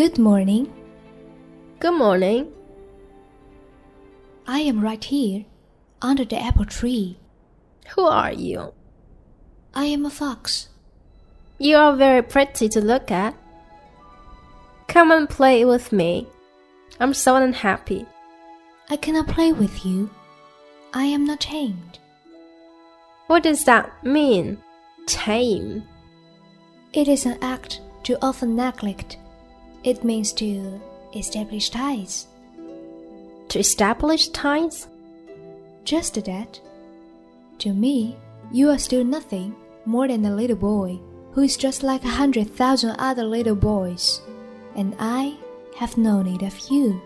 Good morning. Good morning. I am right here, under the apple tree. Who are you? I am a fox. You are very pretty too look at. Come and play with me. I'm so unhappy. I cannot play with you. I am not tamed. What does that mean? Tame. It is an act to often neglect. It means to establish ties. To establish ties? Just that. To me, you are still nothing more than a little boy who is just like a hundred thousand other little boys, and I have no need of you.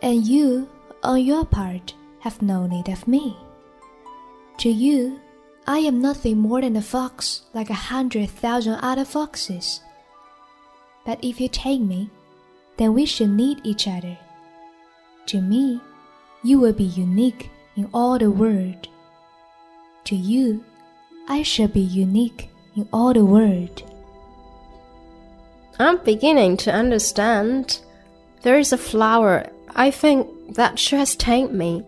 And you, on your part, have no need of me. To you, I am nothing more than a fox like a hundred thousand other foxes. But if you take me, then we should need each other. To me, you will be unique in all the world. To you, I shall be unique in all the world. I'm beginning to understand. There is a flower, I think, that she has tamed me.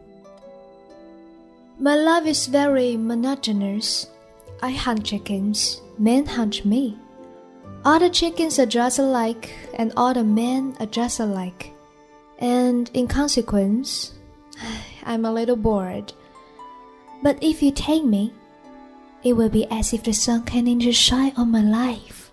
My life is very monotonous. I hunt chickens, men hunt me. All the chickens are dressed alike, and all the men are dressed alike. And in consequence, I'm a little bored. But if you take me, it will be as if the sun came in shine on my life.